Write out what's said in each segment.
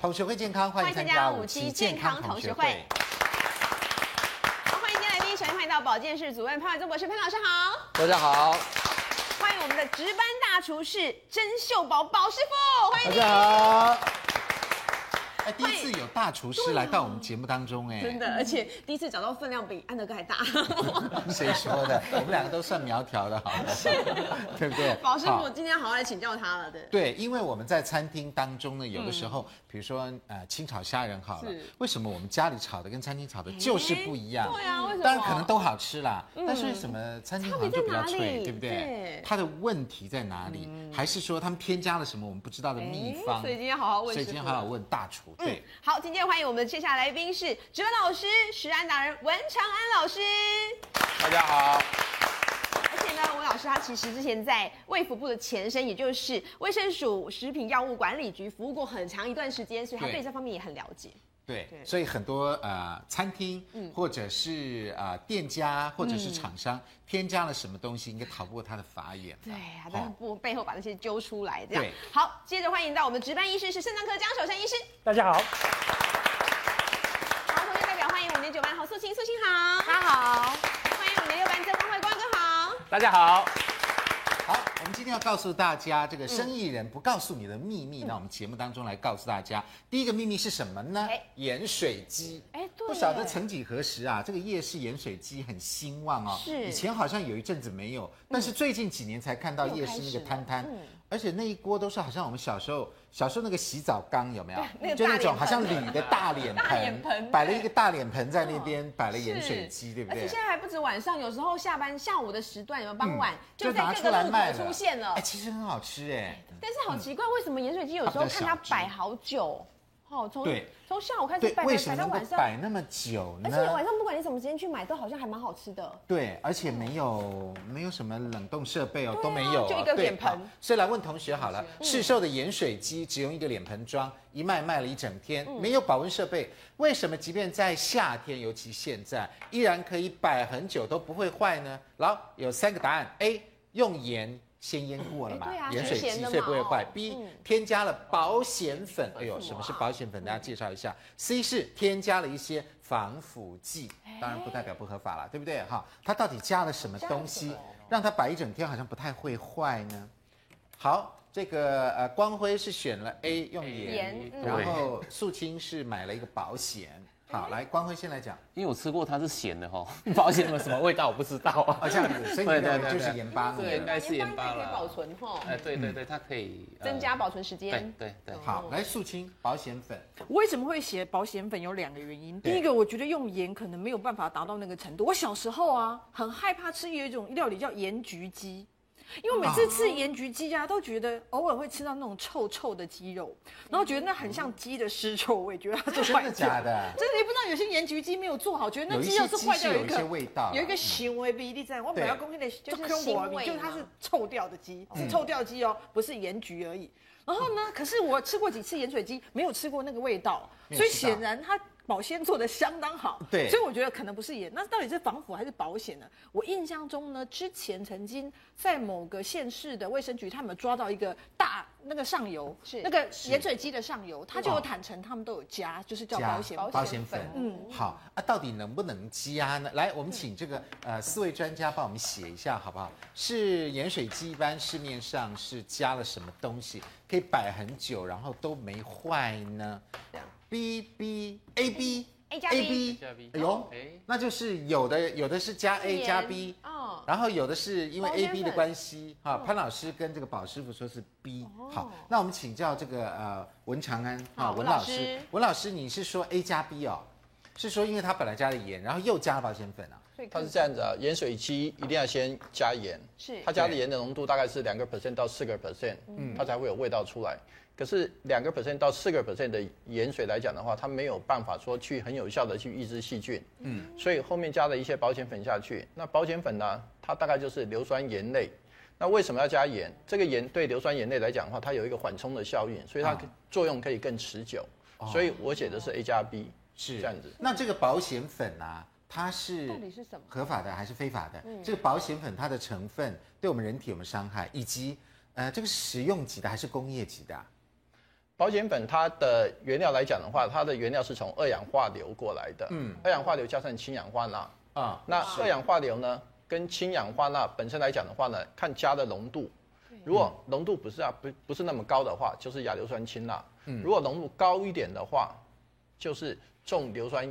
同学会健康，欢迎参加五期健康同学会。好，欢迎今天来宾，首先欢迎到保健室主任潘伟宗博士，潘老师好。大家好。欢迎我们的值班大厨师甄秀宝宝师傅，欢迎你。大家好。哎，第一次有大厨师来到我们节目当中，哎，真的，而且第一次找到分量比安德哥还大。谁说的？我们两个都算苗条的，好的，对不对？宝师傅今天好好来请教他了，对。对，因为我们在餐厅当中呢，有的时候，比如说呃清炒虾仁好了，为什么我们家里炒的跟餐厅炒的就是不一样？对啊，为什么？当然可能都好吃啦，但是为什么餐厅好像就比较脆，对不对？它的问题在哪里？还是说他们添加了什么我们不知道的秘方？所以今天好好问，所以今天好好问大厨。对，好。今天欢迎我们的接下来来宾是植文老师、食安达人文长安老师。大家好。而且呢，文老师他其实之前在卫福部的前身，也就是卫生署食品药物管理局服务过很长一段时间，所以他对这方面也很了解。对，对所以很多呃餐厅，或者是啊、呃、店家，或者是厂商、嗯、添加了什么东西，应该逃不过他的法眼。对啊，在不背后把那些揪出来，这样。对好，接着欢迎到我们的值班医师是肾脏科江守山医师。大家好。好，同学代表欢迎我们的九班侯素卿，素卿好。大家好。欢迎我们的六班曾光辉，光哥好。大家好。今天要告诉大家这个生意人不告诉你的秘密。那、嗯、我们节目当中来告诉大家，第一个秘密是什么呢？盐水鸡。哎，对。不晓得曾几何时啊，这个夜市盐水鸡很兴旺哦。是。以前好像有一阵子没有，但是最近几年才看到夜市那个摊摊。嗯。而且那一锅都是好像我们小时候小时候那个洗澡缸有没有？那个就那种好像铝的大脸盆，摆了一个大脸盆在那边，摆了盐水鸡，对不对？而且现在还不止晚上，有时候下班下午的时段，有没有傍晚就在各个路口出现了。哎，其实很好吃哎。但是好奇怪，为什么盐水鸡有时候看它摆好久？哦，从从下午开始摆，为什么能够摆那么久呢？而且晚上不管你什么时间去买，都好像还蛮好吃的。对，而且没有没有什么冷冻设备哦，都没有，就一个脸盆。所以来问同学好了，市售的盐水鸡只用一个脸盆装，一卖卖了一整天，没有保温设备，为什么即便在夏天，尤其现在，依然可以摆很久都不会坏呢？然后有三个答案：A 用盐。先腌过了嘛，盐水鸡所以不会坏。B 添加了保险粉，哎呦，什么是保险粉？大家介绍一下。C 是添加了一些防腐剂，当然不代表不合法了，对不对？哈，它到底加了什么东西，让它摆一整天好像不太会坏呢？好，这个呃，光辉是选了 A 用盐，然后素清是买了一个保鲜。好，来光辉先来讲，因为我吃过，它是咸的哈，保险有什么味道我不知道啊。这样子，所以对对对，就是盐巴，对，应该是盐巴了。可以保存哈。哎，对对对，它可以增加保存时间。对对。好，来素清保险粉。为什么会写保险粉？有两个原因。第一个，我觉得用盐可能没有办法达到那个程度。我小时候啊，很害怕吃有一种料理叫盐焗鸡。因为每次吃盐焗鸡啊，都觉得偶尔会吃到那种臭臭的鸡肉，然后觉得那很像鸡的尸臭味，觉得它是坏掉。真的假的？真的，你不知道有些盐焗鸡没有做好，觉得那鸡肉是坏掉，有一个味道，有一个行为比例在。我本来公开的就是腥味，就是它是臭掉的鸡，是臭掉鸡哦，不是盐焗而已。然后呢，可是我吃过几次盐水鸡，没有吃过那个味道，所以显然它。保鲜做的相当好，对，所以我觉得可能不是盐，那到底是防腐还是保险呢？我印象中呢，之前曾经在某个县市的卫生局，他们抓到一个大那个上游，是那个盐水鸡的上游，他就有坦诚他们都有加，就是叫保险保险粉。嗯，好啊，到底能不能加呢？来，我们请这个呃四位专家帮我们写一下好不好？是盐水鸡一般市面上是加了什么东西可以摆很久，然后都没坏呢？这样。B B A B A 加 B，哎呦，那就是有的有的是加 A 加 B，哦，然后有的是因为 A B 的关系，哈，潘老师跟这个宝师傅说是 B，好，那我们请教这个呃文长安啊文老师，文老师。你是说 A 加 B 哦，是说因为它本来加了盐，然后又加了保鲜粉啊？它是这样子啊，盐水鸡一定要先加盐，是它加的盐的浓度大概是。两个 percent 到四个 percent，嗯，它才会有味道出来。可是两个 percent 到四个 percent 的盐水来讲的话，它没有办法说去很有效的去抑制细菌，嗯，所以后面加了一些保险粉下去。那保险粉呢，它大概就是硫酸盐类。那为什么要加盐？这个盐对硫酸盐类来讲的话，它有一个缓冲的效应，所以它作用可以更持久。啊、所以我写的是 A 加 B，是这样子。那这个保险粉啊，它是到底是什么？合法的还是非法的？嗯、这个保险粉它的成分对我们人体有没有伤害？以及呃，这个是食用级的还是工业级的？保险粉它的原料来讲的话，它的原料是从二氧化硫过来的。嗯，二氧化硫加上氢氧化钠啊。那二氧化硫呢，跟氢氧化钠本身来讲的话呢，看加的浓度。如果浓度不是啊，不不是那么高的话，就是亚硫酸氢钠。嗯，如果浓度高一点的话，就是重硫酸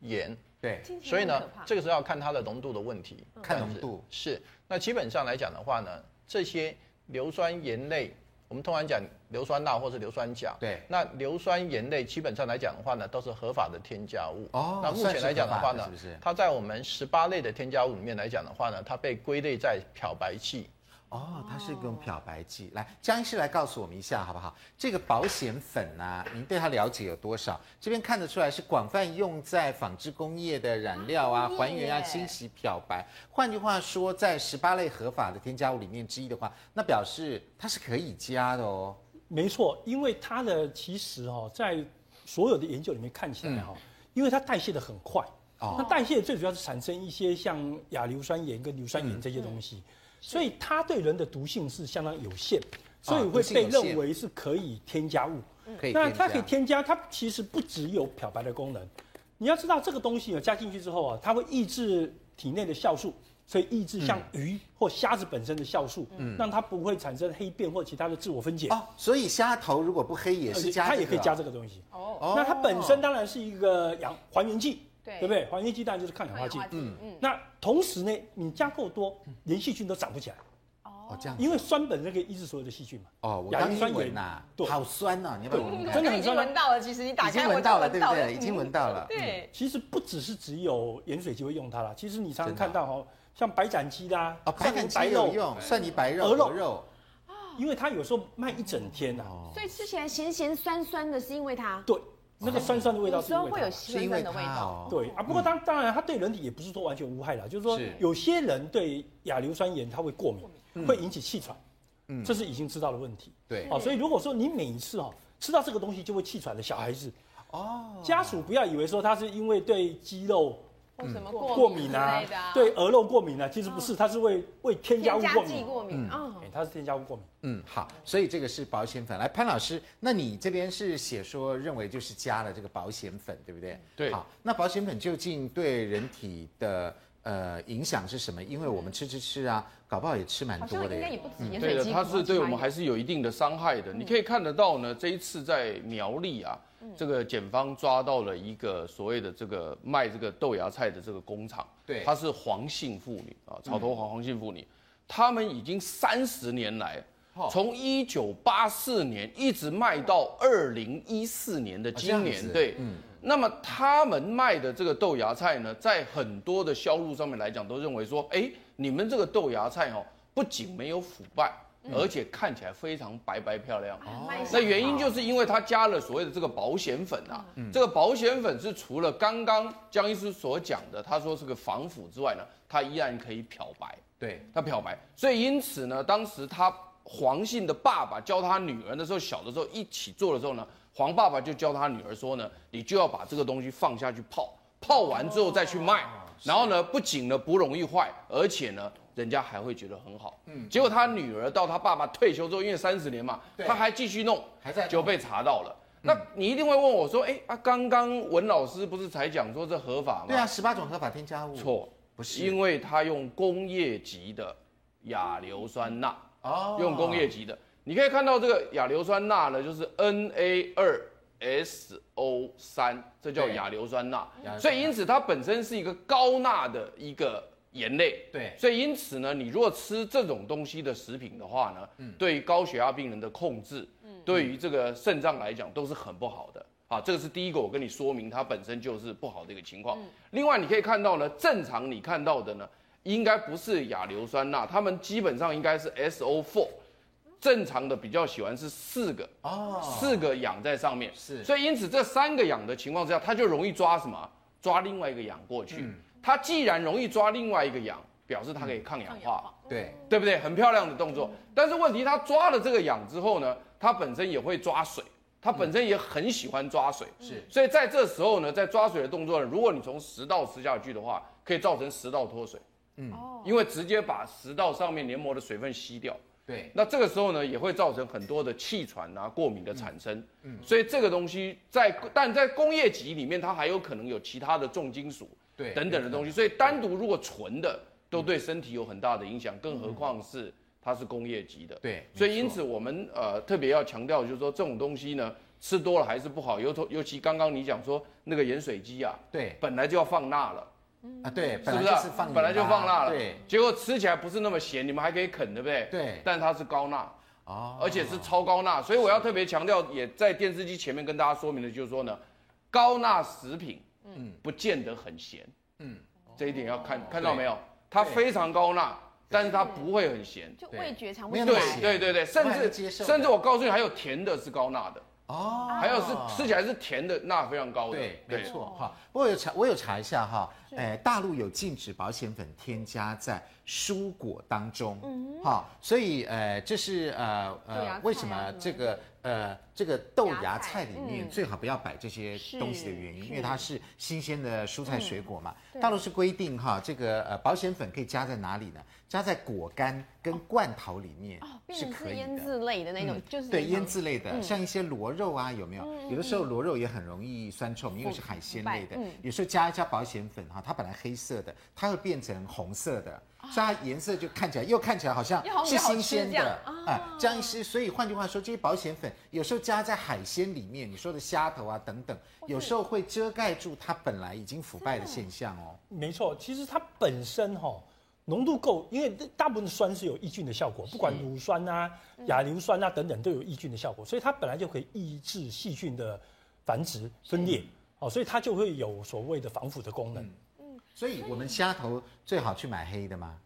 盐。对，所以呢，这个时候要看它的浓度的问题。看浓度是。那基本上来讲的话呢，这些硫酸盐类。我们通常讲硫酸钠或是硫酸钾，对，那硫酸盐类基本上来讲的话呢，都是合法的添加物。哦，那目前来讲的话呢，是是它在我们十八类的添加物里面来讲的话呢，它被归类在漂白剂。哦，它是一种漂白剂。来，江医师来告诉我们一下好不好？这个保险粉呢、啊，您对它了解有多少？这边看得出来是广泛用在纺织工业的染料啊、还原啊、清洗、漂白。换句话说，在十八类合法的添加物里面之一的话，那表示它是可以加的哦。没错，因为它的其实哦，在所有的研究里面看起来哈、嗯，因为它代谢的很快。哦。那代谢最主要是产生一些像亚硫酸盐跟硫酸盐这些东西。嗯嗯所以它对人的毒性是相当有限，所以会被认为是可以添加物。那它可以添加，它其实不只有漂白的功能。你要知道这个东西啊，加进去之后啊，它会抑制体内的酵素，所以抑制像鱼或虾子本身的酵素，嗯，让它不会产生黑便或其他的自我分解。哦，所以虾头如果不黑也是加，它也可以加这个东西。哦，那它本身当然是一个氧还原剂。对，对不对？还原剂当然就是抗氧化剂。嗯嗯。那同时呢，你加够多，连细菌都长不起来。哦，这样。因为酸本身可以抑制所有的细菌嘛。哦，我刚酸盐呐，对，好酸呐，你要不要闻闻？真的很酸。闻到了，其实你打开已经闻到了，对不对？已经闻到了。对。其实不只是只有盐水鸡会用它啦，其实你常常看到哈，像白斩鸡啦，哦，白斩鸡有用，蒜泥白肉、鹅肉。因为它有时候卖一整天呐。所以吃起来咸咸酸酸的，是因为它。对。那个酸酸的味道是因为会有酸酸的味道，对啊。不过当当然，它对人体也不是说完全无害啦，就是说有些人对亚硫酸盐它会过敏，会引起气喘，嗯，这是已经知道的问题。对，哦，所以如果说你每一次哦吃到这个东西就会气喘的小孩子，哦，家属不要以为说他是因为对肌肉。什么过敏啊？对鹅肉过敏啊？其实不是，它是为为添加物过敏。过敏啊，它是添加物过敏。嗯，好，所以这个是保险粉。来，潘老师，那你这边是写说认为就是加了这个保险粉，对不对？对。好，那保险粉究竟对人体的呃影响是什么？因为我们吃吃吃啊，搞不好也吃蛮多的。应该也不止盐水鸡。对的，它是对我们还是有一定的伤害的。你可以看得到呢，这一次在苗栗啊。这个检方抓到了一个所谓的这个卖这个豆芽菜的这个工厂，对，他是黄姓妇女啊，草头黄黄姓妇女，他们已经三十年来，从一九八四年一直卖到二零一四年的今年，对，嗯，那么他们卖的这个豆芽菜呢，在很多的销路上面来讲，都认为说，哎，你们这个豆芽菜哦，不仅没有腐败。而且看起来非常白白漂亮，哦，那原因就是因为它加了所谓的这个保险粉啊，嗯，这个保险粉是除了刚刚江医师所讲的，他说是个防腐之外呢，它依然可以漂白，对，它漂白，所以因此呢，当时他黄姓的爸爸教他女儿的时候，小的时候一起做的时候呢，黄爸爸就教他女儿说呢，你就要把这个东西放下去泡，泡完之后再去卖，然后呢，不仅呢不容易坏，而且呢。人家还会觉得很好，嗯，结果他女儿到他爸爸退休之后，因为三十年嘛，他还继续弄，还在就被查到了。那你一定会问我说，哎啊，刚刚文老师不是才讲说这合法吗？对啊，十八种合法添加物。错，不是，因为他用工业级的亚硫酸钠，哦，用工业级的，你可以看到这个亚硫酸钠呢，就是 Na 二 SO 三这叫亚硫酸钠，所以因此它本身是一个高钠的一个。盐类。对，所以因此呢，你如果吃这种东西的食品的话呢，嗯，对于高血压病人的控制，嗯，对于这个肾脏来讲都是很不好的。啊，这个是第一个，我跟你说明它本身就是不好的一个情况。嗯，另外你可以看到呢，正常你看到的呢，应该不是亚硫酸钠，它们基本上应该是 SO4，正常的比较喜欢是四个哦，四个氧在上面。是，所以因此这三个氧的情况之下，它就容易抓什么？抓另外一个氧过去。嗯。它既然容易抓另外一个氧，表示它可以抗氧化，对。对不对？很漂亮的动作。但是问题，它抓了这个氧之后呢，它本身也会抓水，它本身也很喜欢抓水，是。所以在这时候呢，在抓水的动作呢，如果你从食道吃下去的话，可以造成食道脱水，嗯，因为直接把食道上面黏膜的水分吸掉。对，那这个时候呢，也会造成很多的气喘啊、过敏的产生。嗯，所以这个东西在，但在工业级里面，它还有可能有其他的重金属，对，等等的东西。所以单独如果纯的，都对身体有很大的影响，更何况是它是工业级的。对，所以因此我们呃特别要强调，就是说这种东西呢，吃多了还是不好。尤尤其刚刚你讲说那个盐水鸡啊，对，本来就要放钠了。啊，对，是不是？本来就放辣了，对，结果吃起来不是那么咸，你们还可以啃，对不对？对，但它是高钠，哦，而且是超高钠，所以我要特别强调，也在电视机前面跟大家说明的，就是说呢，高钠食品，嗯，不见得很咸，嗯，这一点要看看到没有？它非常高钠，但是它不会很咸，就味觉尝不出来，对对对，甚至甚至我告诉你，还有甜的是高钠的。哦，还有是吃起来是甜的，钠非常高的。对，没错哈。不过有查，我有查一下哈，哎，大陆有禁止保险粉添加在蔬果当中，嗯，好，所以呃，这是呃呃，为什么这个呃这个豆芽菜里面最好不要摆这些东西的原因，因为它是新鲜的蔬菜水果嘛。大陆是规定哈，这个呃保险粉可以加在哪里呢？加在果干跟罐头里面是可以的。腌制类的那种，就是对腌制类的，像一些螺肉啊，有没有？有的时候螺肉也很容易酸臭，因为是海鲜类的。有时候加一加保险粉哈，它本来黑色的，它会变成红色的，所以它颜色就看起来又看起来好像是新鲜的啊。这样是，所以换句话说，这些保险粉有时候加在海鲜里面，你说的虾头啊等等，有时候会遮盖住它本来已经腐败的现象哦。没错，其实它本身哈。浓度够，因为大部分的酸是有抑菌的效果，不管乳酸啊、亚硫酸啊等等都有抑菌的效果，所以它本来就可以抑制细菌的繁殖分裂，哦，所以它就会有所谓的防腐的功能。嗯，所以我们虾头最好去买黑的吗？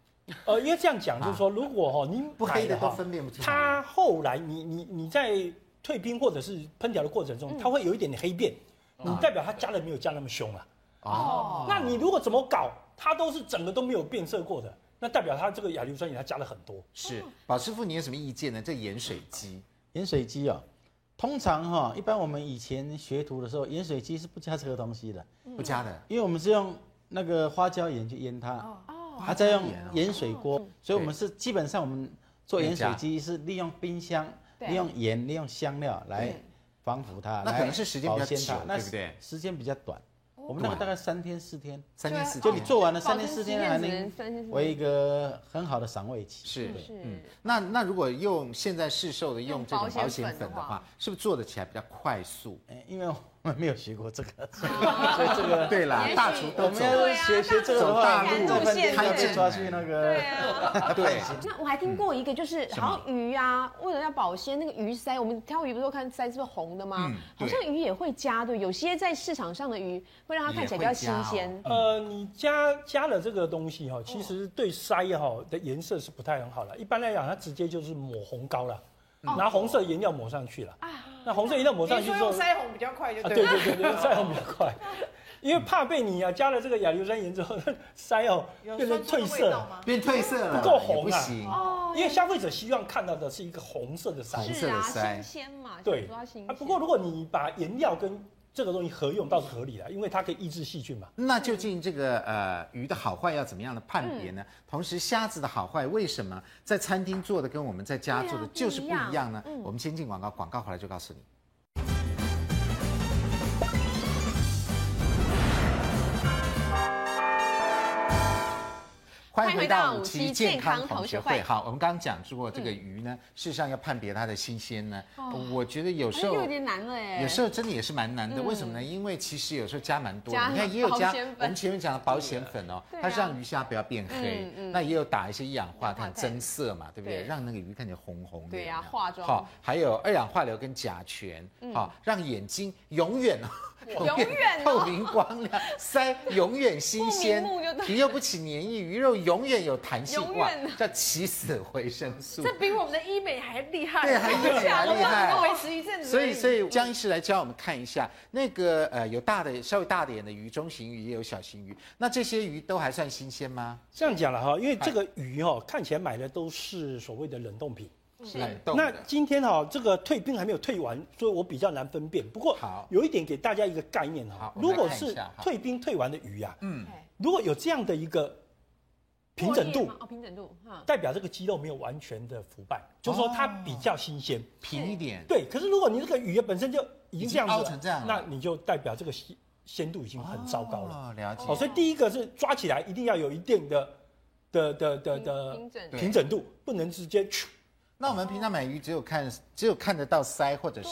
呃，因为这样讲就是说，如果哈您不黑的都分辨不出来，它后来你你你在退冰或者是烹调的过程中，它会有一点点黑变，你代表它加的没有加那么凶了。哦，那你如果怎么搞？它都是整个都没有变色过的，那代表它这个亚硫酸盐它加了很多。是，宝师傅，你有什么意见呢？这盐水鸡，盐水鸡啊，通常哈，一般我们以前学徒的时候，盐水鸡是不加这个东西的，不加的，因为我们是用那个花椒盐去腌它，哦，还在用盐水锅，所以我们是基本上我们做盐水鸡是利用冰箱，利用盐，利用香料来防腐它，那可能是时间比较长，对不对？时间比较短。我们那个大概三天四天，三天四天，就你做完了三天四天还能为一个很好的赏味期。是，嗯，那那如果用现在市售的用这种保险粉的话，是不是做的起来比较快速？哎，因为。我们没有学过这个，所以这个对啦，大厨都没有学学这个的话，路线他就抓去那个。对，那我还听过一个，就是好像鱼啊，为了要保鲜，那个鱼鳃，我们挑鱼不是都看鳃是不是红的吗？好像鱼也会加，对，有些在市场上的鱼会让它看起来比较新鲜。呃，你加加了这个东西哈，其实对鳃哈的颜色是不太很好了。一般来讲，它直接就是抹红膏了。拿红色颜料抹上去了，那红色颜料抹上去之后，用腮红比较快就对。对对对对，腮红比较快，因为怕被你啊加了这个亚硫酸盐之后，腮哦变成褪色，变褪色了，不够红啊。因为消费者希望看到的是一个红色的腮，红色的腮，新鲜嘛。对。啊，不过如果你把颜料跟这个东西合用倒是合理的，因为它可以抑制细菌嘛。那究竟这个呃鱼的好坏要怎么样的判别呢？嗯、同时虾子的好坏为什么在餐厅做的跟我们在家做的就是不一样呢？嗯、我们先进广告，广告回来就告诉你。欢迎回到五期健康同学会。好，我们刚刚讲过这个鱼呢，事实上要判别它的新鲜呢，我觉得有时候有点难了哎。有时候真的也是蛮难的，为什么呢？因为其实有时候加蛮多，你看也有加我们前面讲的保险粉哦，它是让鱼虾不要变黑，那也有打一些一氧化碳增色嘛，对不对？让那个鱼看起来红红的。对呀，化妆。好，还有二氧化硫跟甲醛，好，让眼睛永远永远透明光亮，鳃永远新鲜，皮又不起黏液，鱼肉永远有弹性，哇，叫起死回生素。这比我们的医美还厉害，对，还厉害，厉害。维持一阵子。所以，所以江医师来教我们看一下，那个呃，有大的、稍微大点的鱼，中型鱼也有小型鱼，那这些鱼都还算新鲜吗？这样讲了哈，因为这个鱼哦，看起来买的都是所谓的冷冻品。是，那今天哈，这个退冰还没有退完，所以我比较难分辨。不过好，有一点给大家一个概念哈，如果是退冰退完的鱼啊，嗯，如果有这样的一个平整度哦，平整度哈，代表这个肌肉没有完全的腐败，就是说它比较新鲜，平一点。对，可是如果你这个鱼本身就已经这样子那你就代表这个鲜鲜度已经很糟糕了。哦，了解。哦，所以第一个是抓起来一定要有一定的的的的的平整度，不能直接去。那我们平常买鱼只有看只有看得到鳃或者是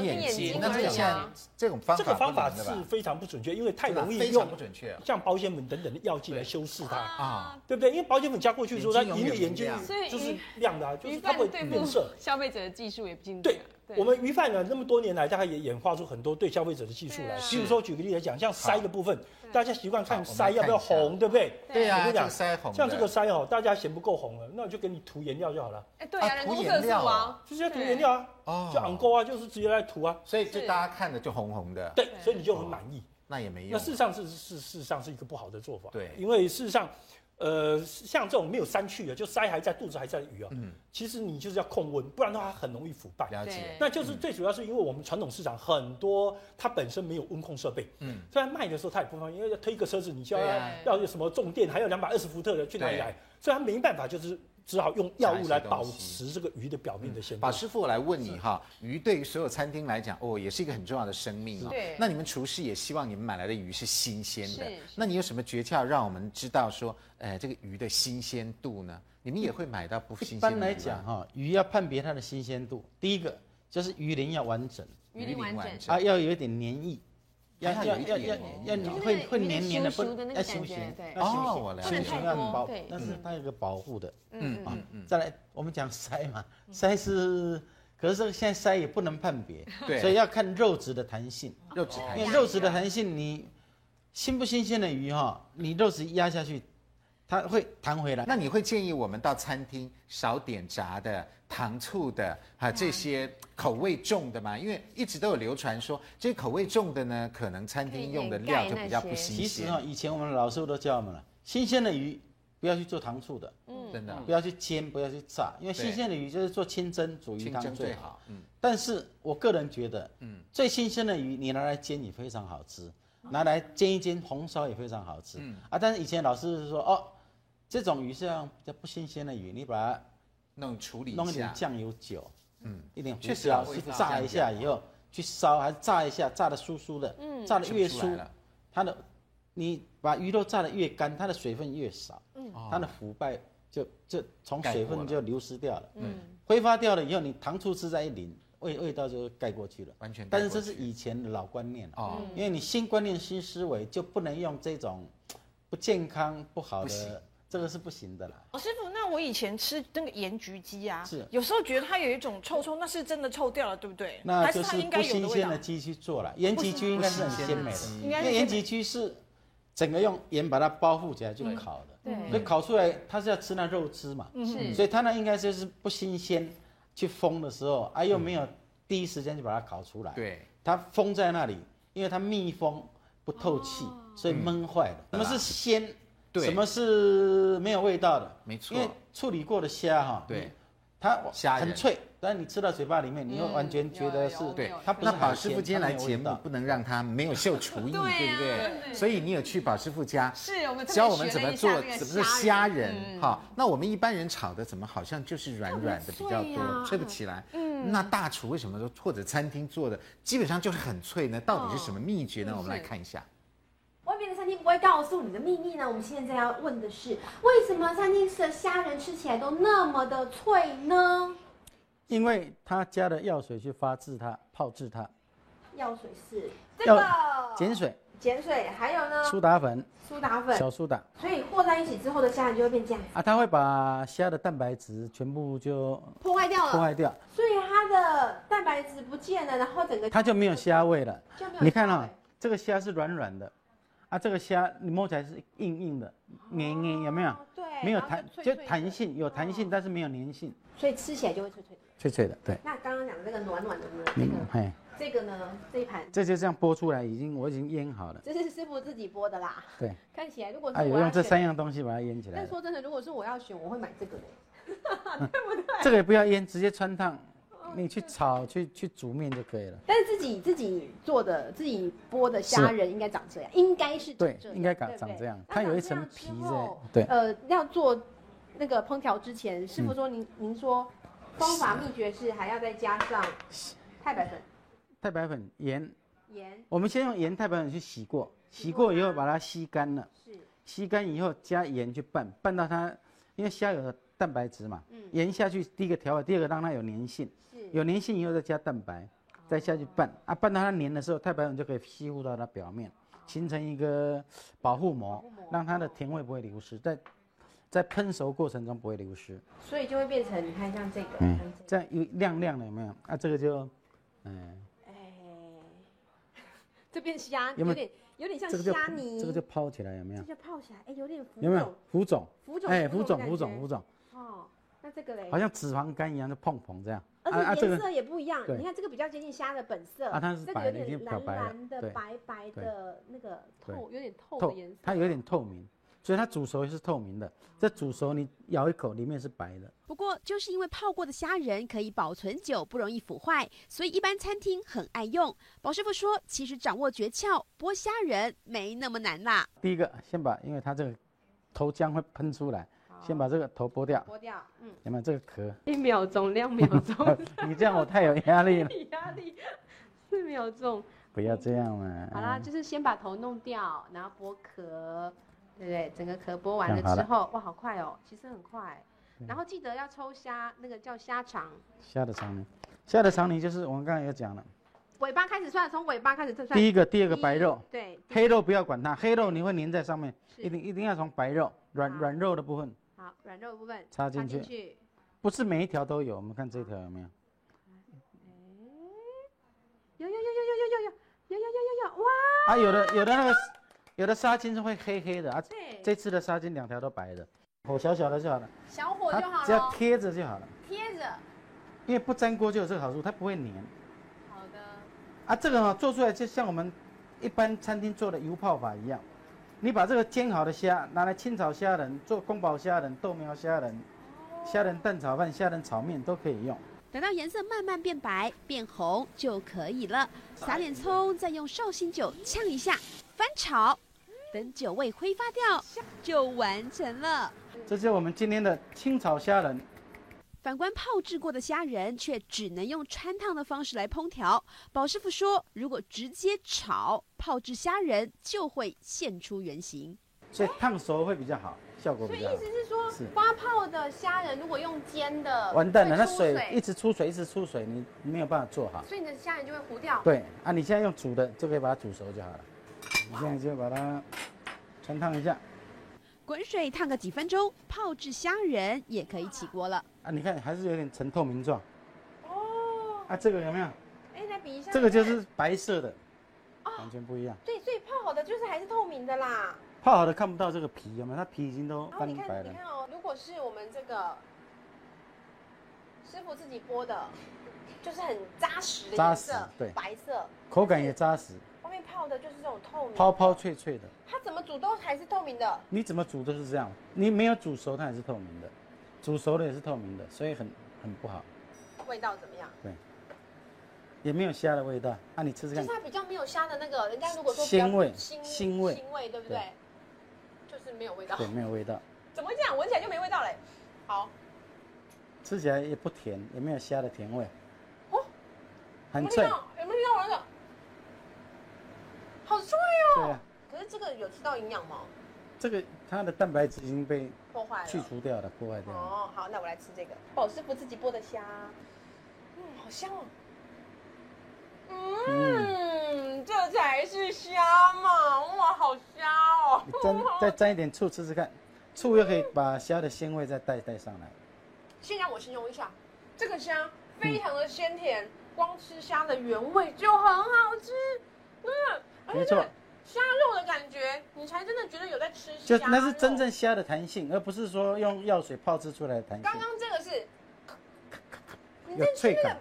鱼眼睛，那这个现在这种方法这个方法是非常不准确，因为太容易用不准确，像保险粉等等的药剂来修饰它啊，对不对？因为保险粉加过去之后，它鱼的眼睛就是亮的，就是它会变色。消费者的技术也不进步。对，我们鱼贩呢，那么多年来，大概也演化出很多对消费者的技术来。比如说举个例子来讲，像鳃的部分。大家习惯看鳃要不要红，对不对？对呀，我跟你讲，像这个鳃哦，大家嫌不够红了，那我就给你涂颜料就好了。哎，对啊，涂颜料啊，就直接涂颜料啊，哦，就昂勾啊，就是直接来涂啊，所以就大家看着就红红的。对，所以你就很满意。那也没用。那事实上是是事实上是一个不好的做法。对，因为事实上。呃，像这种没有删去的，就鳃还在肚子还在的鱼啊，嗯，其实你就是要控温，不然的话它很容易腐败。了解。那就是最主要是因为我们传统市场很多它本身没有温控设备，嗯，所以卖的时候它也不方便，因为要推一个车子，你就要要有什么重电，还有两百二十伏特的去哪里来，所以它没办法就是。只好用药物来保持这个鱼的表面的鲜度。宝师傅，我来问你哈，鱼对于所有餐厅来讲，哦，也是一个很重要的生命。对。那你们厨师也希望你们买来的鱼是新鲜的。那你有什么诀窍让我们知道说，呃，这个鱼的新鲜度呢？你们也会买到不新鲜的鱼？一般来讲哈，鱼要判别它的新鲜度，第一个就是鱼鳞要完整，鱼鳞完整啊，要有一点黏液。要要要要要你会会黏黏的不要行不行，哦，我了解。行要保，但是它有个保护的，嗯啊，再来我们讲鳃嘛，鳃是，可是这个现在鳃也不能判别，对，所以要看肉质的弹性，肉质，因为肉质的弹性，你新不新鲜的鱼哈，你肉质压下去。它会弹回来。那你会建议我们到餐厅少点炸的、糖醋的，哈，这些口味重的吗？因为一直都有流传说，这些口味重的呢，可能餐厅用的料就比较不新鲜。其实啊，以前我们老师傅都教我们了，新鲜的鱼不要去做糖醋的，嗯，真的，不要去煎，不要去炸，因为新鲜的鱼就是做清蒸煮鱼汤最好。嗯，但是我个人觉得，嗯，最新鲜的鱼你拿来煎也非常好吃，拿来煎一煎红烧也非常好吃。嗯啊，但是以前老师是说哦。这种鱼是要比较不新鲜的鱼，你把它弄处理，弄一点酱油酒，嗯，一点胡椒去炸一下以后去烧，还是炸一下，炸的酥酥的，嗯，炸的越酥，它的你把鱼肉炸的越干，它的水分越少，嗯，它的腐败就就从水分就流失掉了，嗯，挥发掉了以后，你糖醋汁再一淋，味味道就盖过去了，完全。但是这是以前的老观念哦，因为你新观念、新思维就不能用这种不健康、不好的。这个是不行的啦。老师傅，那我以前吃那个盐焗鸡啊，是。有时候觉得它有一种臭臭，那是真的臭掉了，对不对？那就是不新鲜的鸡去做了。盐焗鸡应该是很鲜美的，因为盐焗鸡是整个用盐把它包覆起来就烤的，对，所以烤出来它是要吃那肉汁嘛，是，所以它那应该就是不新鲜，去封的时候啊又没有第一时间就把它烤出来，对，它封在那里，因为它密封不透气，所以闷坏了。什么是鲜？什么是没有味道的？没错，因为处理过的虾哈，对，它虾很脆，但你吃到嘴巴里面，你会完全觉得是，对，它不是。那宝师傅今天来节目，不能让他没有秀厨艺，对不对？所以你有去宝师傅家，是我们教我们怎么做，怎么是虾仁哈？那我们一般人炒的怎么好像就是软软的比较多，脆不起来。嗯，那大厨为什么说或者餐厅做的基本上就是很脆呢？到底是什么秘诀呢？我们来看一下。餐厅不会告诉你的秘密呢？我们现在要问的是，为什么餐厅的虾仁吃起来都那么的脆呢？因为他加了药水去发制它、泡制它。药水是这个碱水，碱水还有呢？苏打粉，苏打粉，小苏打。所以和在一起之后的虾仁就会变这样啊？它会把虾的蛋白质全部就破坏掉了，破坏掉。所以它的蛋白质不见了，然后整个它就没有虾味了。就没有。你看啊，这个虾是软软的。啊，这个虾你摸起来是硬硬的，黏黏有没有？对，没有弹，就弹性有弹性，但是没有粘性，所以吃起来就会脆脆的。脆脆的，对。那刚刚讲的这个暖暖的呢？这个，嘿，这个呢？这一盘，这就这样剥出来，已经我已经腌好了。这是师傅自己剥的啦。对。看起来如果是我用这三样东西把它腌起来。但说真的，如果是我要选，我会买这个的，对不对？这个也不要腌，直接穿烫，你去炒去去煮面就可以了。但是自己自己做的自己剥的虾仁应该长这样，应该是对，应该长长这样。它有一层皮在。对，呃，要做那个烹调之前，师傅说您您说方法秘诀是还要再加上太白粉、太白粉、盐、盐。我们先用盐、太白粉去洗过，洗过以后把它吸干了。是。吸干以后加盐去拌，拌到它，因为虾有蛋白质嘛，盐下去第一个调味，第二个让它有粘性，有粘性以后再加蛋白，再下去拌啊，拌到它粘的时候，太白粉就可以吸附到它表面，形成一个保护膜，让它的甜味不会流失，在在喷熟过程中不会流失，所以就会变成你看像这个，嗯，这样有亮亮的有没有？啊，这个就，嗯，哎，这边虾有点。有点像虾泥，这个就泡起来有没有？这就泡起来，哎，有点浮有没有浮肿？浮肿，哎，浮肿，浮肿，浮肿。哦，那这个嘞？好像脂肪肝一样，就碰碰这样。而且颜色也不一样，你看这个比较接近虾的本色，啊，它是白的，有点蓝蓝的、白白的那个透，有点透的颜色。它有点透明。所以它煮熟是透明的，这煮熟你咬一口，里面是白的。不过就是因为泡过的虾仁可以保存久，不容易腐坏，所以一般餐厅很爱用。宝师傅说，其实掌握诀窍，剥虾仁没那么难啦。第一个，先把，因为它这个头浆会喷出来，先把这个头剥掉。剥掉，嗯。有没有这个壳？一秒钟，两秒钟。你这样我太有压力了。压力，四秒钟。不要这样嘛。好啦，就是先把头弄掉，然后剥壳。对不对？整个壳剥完了之后，哇，好快哦，其实很快。然后记得要抽虾，那个叫虾肠。虾的肠泥，虾的肠泥就是我们刚才有讲了。尾巴开始算，从尾巴开始算。第一个，第二个白肉。对。黑肉不要管它，黑肉你会粘在上面，一定一定要从白肉软软肉的部分。好，软肉的部分插进去。不是每一条都有，我们看这条有没有？有有有有有有有有有有有有有哇！啊，有的有的那个。有的纱巾是会黑黑的啊，对，这次的纱巾两条都白的，火小小的就好了，小火就好了，只要贴着就好了，贴着，因为不粘锅就有这个好处，它不会粘。好的。啊，这个呢做出来就像我们一般餐厅做的油泡法一样，你把这个煎好的虾拿来清炒虾仁，做宫保虾仁、豆苗虾仁、虾仁蛋炒饭、虾仁炒面都可以用。等到颜色慢慢变白、变红就可以了，撒点葱，再用绍兴酒呛一下，翻炒。等酒味挥发掉，就完成了。这是我们今天的清炒虾仁。反观泡制过的虾仁，却只能用穿烫的方式来烹调。宝师傅说，如果直接炒泡制虾仁，就会现出原形。所以烫熟会比较好，效果比较好。所以意思是说，是发泡的虾仁如果用煎的，完蛋了，那水一直出水，一直出水，你没有办法做好。所以你的虾仁就会糊掉。对啊，你现在用煮的就可以把它煮熟就好了。你现在就把它穿烫一下，滚水烫个几分钟，泡制虾仁也可以起锅了。啊，你看还是有点呈透明状。哦。啊，这个有没有？哎，来比一下。这个就是白色的，完全不一样。对，所以泡好的就是还是透明的啦。泡好的看不到这个皮有没有？它皮已经都翻白了。你看哦，如果是我们这个师傅自己剥的，就是很扎实的颜色，对，白色，口感也扎实。泡的就是这种透明，泡泡脆脆的。它怎么煮都还是透明的。你怎么煮都是这样，你没有煮熟它也是透明的，煮熟了也是透明的，所以很很不好。味道怎么样？对，也没有虾的味道。那、啊、你吃吃看。就是它比较没有虾的那个，人家如果说腥味，腥腥味，腥味对不对？对就是没有味道。对，没有味道。怎么会这样？闻起来就没味道嘞。好，吃起来也不甜，也没有虾的甜味。哦，很脆。有没有听到我那个？好脆哦！对啊，可是这个有吃到营养吗？这个它的蛋白质已经被破坏了，去除掉了，破坏掉了。哦，好，那我来吃这个宝师傅自己剥的虾，嗯，好香哦。嗯，嗯这才是虾嘛！哇，好香哦！你沾再沾一点醋吃吃看，醋又可以把虾的鲜味再带带上来。先让我形容一下，这个虾非常的鲜甜，嗯、光吃虾的原味就很好吃。嗯。没错，虾肉的感觉，你才真的觉得有在吃虾。就那是真正虾的弹性，而不是说用药水泡制出来的弹性。刚刚这个是，有脆感。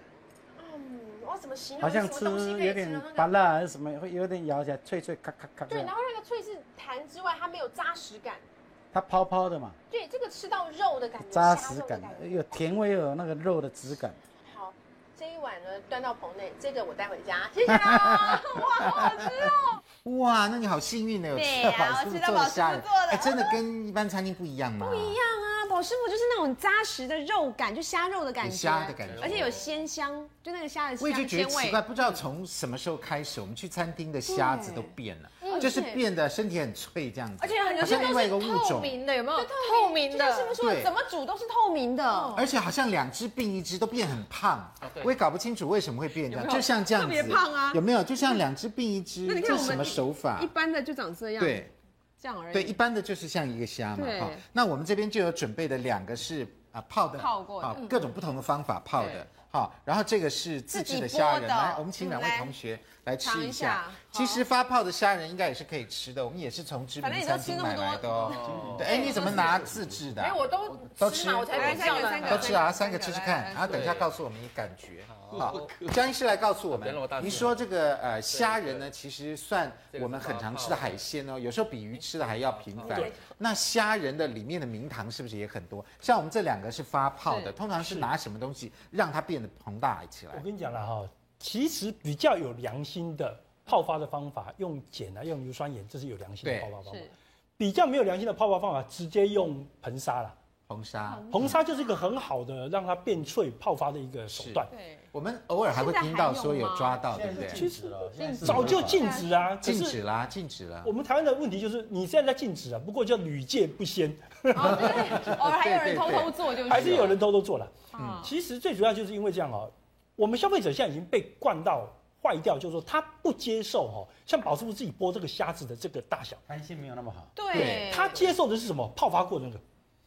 嗯，我怎么形容？好像吃有点拔辣还是什么，会有点咬起来脆脆咔咔咔。对，然后那个脆是弹之外，它没有扎实感。它泡泡的嘛。对，这个吃到肉的感觉，扎实感，有甜味又有那个肉的质感。好，这一碗呢端到棚内，这个我带回家，谢谢啦。哇，好好吃哦！哇，那你好幸运呢，有吃到宝师傅做的虾仁，哎，真的跟一般餐厅不一样吗？不一样啊。宝师傅就是那种扎实的肉感，就虾肉的感觉，虾的感觉，而且有鲜香，就那个虾的鲜味。我也就觉得奇怪，不知道从什么时候开始，我们去餐厅的虾子都变了，就是变得身体很脆这样子，而且有些都是透明的，有没有？透明的，师傅说怎么煮都是透明的，而且好像两只并一只都变很胖，我也搞不清楚为什么会变这样，就像这样子，特别胖啊，有没有？就像两只并一只，这是什么手法？一般的就长这样，对。对，一般的就是像一个虾嘛，哈。那我们这边就有准备的两个是啊泡的，泡过的，各种不同的方法泡的，好。然后这个是自制的虾仁，来，我们请两位同学来吃一下。其实发泡的虾仁应该也是可以吃的，我们也是从知名餐厅买来的哦。对，哎，你怎么拿自制的？哎，我都都吃，我才都吃啊，三个吃吃看，然后等一下告诉我们你感觉。好，江医师来告诉我们，您说这个呃虾仁呢，其实算我们很常吃的海鲜哦，有时候比鱼吃的还要频繁。那虾仁的里面的明堂是不是也很多？像我们这两个是发泡的，通常是拿什么东西让它变得膨大起来？我跟你讲了哈，其实比较有良心的泡发的方法，用碱啊，用硫酸盐，这是有良心的泡发方法。比较没有良心的泡发方法，直接用硼砂了。硼砂，硼砂就是一个很好的让它变脆泡发的一个手段。对，我们偶尔还会听到说有抓到，对不对？其实早就禁止啊，禁止啦，禁止啦。我们台湾的问题就是你现在在禁止啊，不过叫屡戒不鲜。哦，对，偶尔还有人偷偷做，就是还是有人偷偷做了。嗯，其实最主要就是因为这样哦，我们消费者现在已经被惯到坏掉，就是说他不接受哦，像宝师傅自己剥这个虾子的这个大小，弹性没有那么好。对，他接受的是什么？泡发过的那个。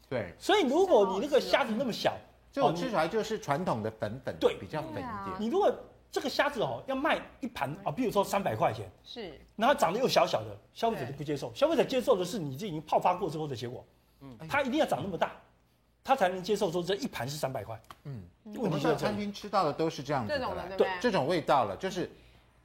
对，所以如果你那个虾子那么小，就吃出来就是传统的粉粉，对，比较粉一点。你如果这个虾子哦要卖一盘啊，比如说三百块钱，是，然后长得又小小的，消费者就不接受。消费者接受的是你这已经泡发过之后的结果，嗯，它一定要长那么大，他才能接受说这一盘是三百块。嗯，问题是餐厅吃到的都是这样子的，对，这种味道了，就是。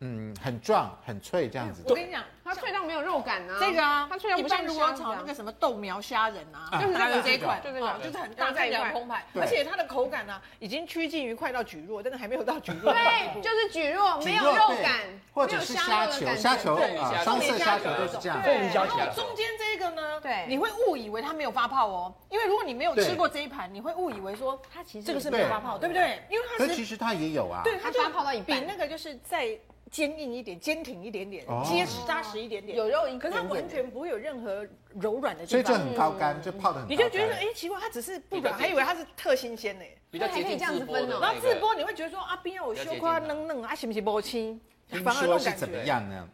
嗯，很壮很脆这样子。我跟你讲，它脆到没有肉感啊。这个啊，它脆到不像如果炒那个什么豆苗虾仁啊，就是这个这一款，就这个，就是很大块很澎湃，而且它的口感呢，已经趋近于快到蒟蒻，但是还没有到蒟蒻。对，就是蒟蒻，没有肉感，或者是虾球，虾球啊，双色虾球都是这样。对，然后中间这个呢，对，你会误以为它没有发泡哦，因为如果你没有吃过这一盘，你会误以为说它其实这个是没有发泡，对不对？因为它其实它也有啊，对，它发泡到一半，比那个就是在。坚硬一点，坚挺一点点，结实扎实一点点，有肉，可是它完全不会有任何柔软的地方，所以就很高干，就泡的很。你就觉得哎，奇怪，它只是不软，还以为它是特新鲜呢。比较接近自剥的。然后自播你会觉得说啊，边有小块嫩嫩啊，是不是剥青？听说是怎么样呢？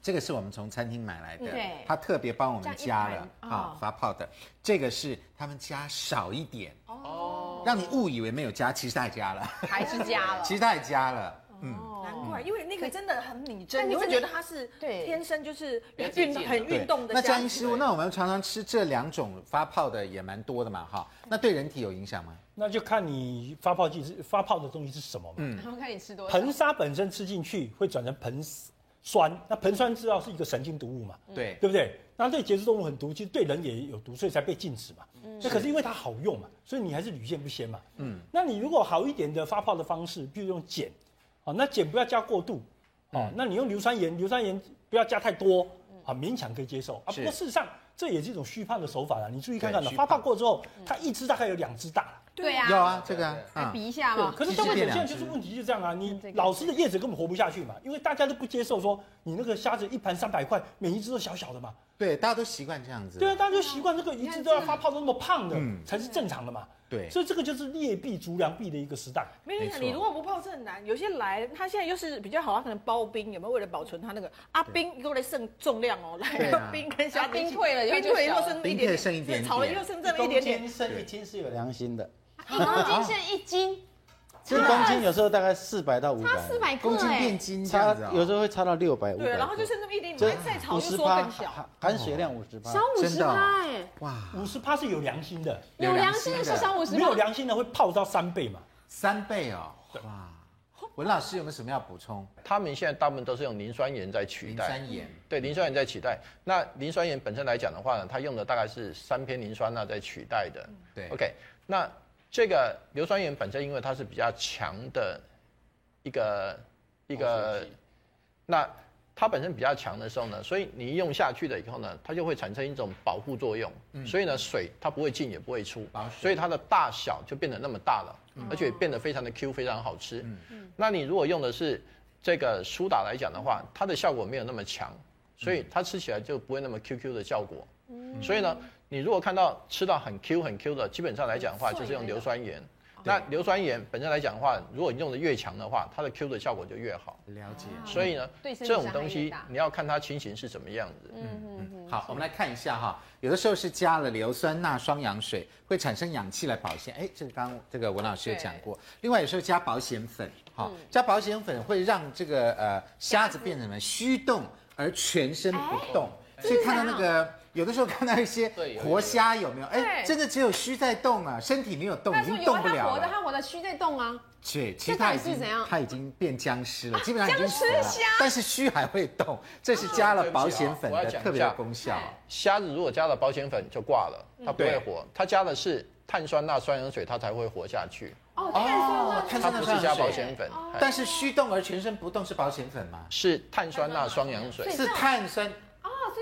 这个是我们从餐厅买来的，他特别帮我们加了啊发泡的。这个是他们加少一点。哦，让你误以为没有加，其实他也加了，还是加了，其实他也加了。嗯，难怪，因为那个真的很拟真，你会觉得它是天生就是运很运动的。那江医师，那我们常常吃这两种发泡的也蛮多的嘛，哈，那对人体有影响吗？那就看你发泡剂是发泡的东西是什么嘛。嗯，然后看你吃多少。硼砂本身吃进去会转成硼酸，那硼酸知道是一个神经毒物嘛？对，对不对？那对节肢动物很毒，其实对人也有毒，所以才被禁止嘛。嗯，那可是因为它好用嘛，所以你还是屡见不鲜嘛。嗯，那你如果好一点的发泡的方式，比如用碱。哦，那碱不要加过度，哦，那你用硫酸盐，硫酸盐不要加太多，啊，勉强可以接受啊。不过事实上，这也是一种虚胖的手法了。你注意看看呢，发泡过之后，它一只大概有两只大。对呀，有啊，这个啊比一下嘛。可是消费者现在就是问题就这样啊，你老师的叶子根本活不下去嘛，因为大家都不接受说你那个虾子一盘三百块，每一只都小小的嘛。对，大家都习惯这样子。对啊，大家都习惯这个一只都要发泡的那么胖的，才是正常的嘛。对，所以这个就是劣币逐良币的一个时代。没有错，你如果不泡是很难。有些来，他现在又是比较好，他可能包冰，有没有为了保存他那个阿冰，又来剩重量哦，来冰跟虾冰退了，冰退又剩一点剩一点，炒了又剩这么一点点，一公斤剩一斤是有良心的，一公斤剩一斤，一公斤有时候大概四百到五百，差四百公斤变斤这样子，有时候会差到六百五。对，然后就剩那么一点点，再炒又说更小，含水量五十趴，少五十趴哎，哇，五十趴是有良心的，有良心的是少五十趴，没有良心的会泡到三倍嘛，三倍哦，哇，文老师有没有什么要补充？他们现在大部分都是用磷酸盐在取代，磷酸盐，对，磷酸盐在取代。那磷酸盐本身来讲的话呢，它用的大概是三篇磷酸钠在取代的，对，OK，那。这个硫酸盐本身因为它是比较强的一个一个，那它本身比较强的时候呢，所以你用下去了以后呢，它就会产生一种保护作用。嗯、所以呢，水它不会进也不会出，所以它的大小就变得那么大了，嗯、而且变得非常的 Q，非常好吃。嗯、那你如果用的是这个苏打来讲的话，它的效果没有那么强，所以它吃起来就不会那么 QQ 的效果。嗯、所以呢。你如果看到吃到很 Q 很 Q 的，基本上来讲的话，就是用硫酸盐。那硫酸盐本身来讲的话，如果你用的越强的话，它的 Q 的效果就越好。了解。所以呢，这种东西你要看它情形是怎么样子。嗯嗯嗯。好，我们来看一下哈，有的时候是加了硫酸钠双氧水，会产生氧气来保鲜。哎，这个刚刚这个文老师有讲过。另外有时候加保险粉，哈，加保险粉会让这个呃虾子变成什么虚动而全身不动，所以看到那个。有的时候看到一些活虾有没有？哎，真的只有虚在动啊，身体没有动，已经动不了了。它活的，它活的虚在动啊。对，其实它已经它已经变僵尸了，基本上已经死了。但是虚还会动，这是加了保险粉的特别功效。虾子如果加了保险粉就挂了，它不会活。它加的是碳酸钠双氧水，它才会活下去。哦，碳酸钠，它不是加保险粉。但是虚动而全身不动是保险粉吗？是碳酸钠双氧水，是碳酸。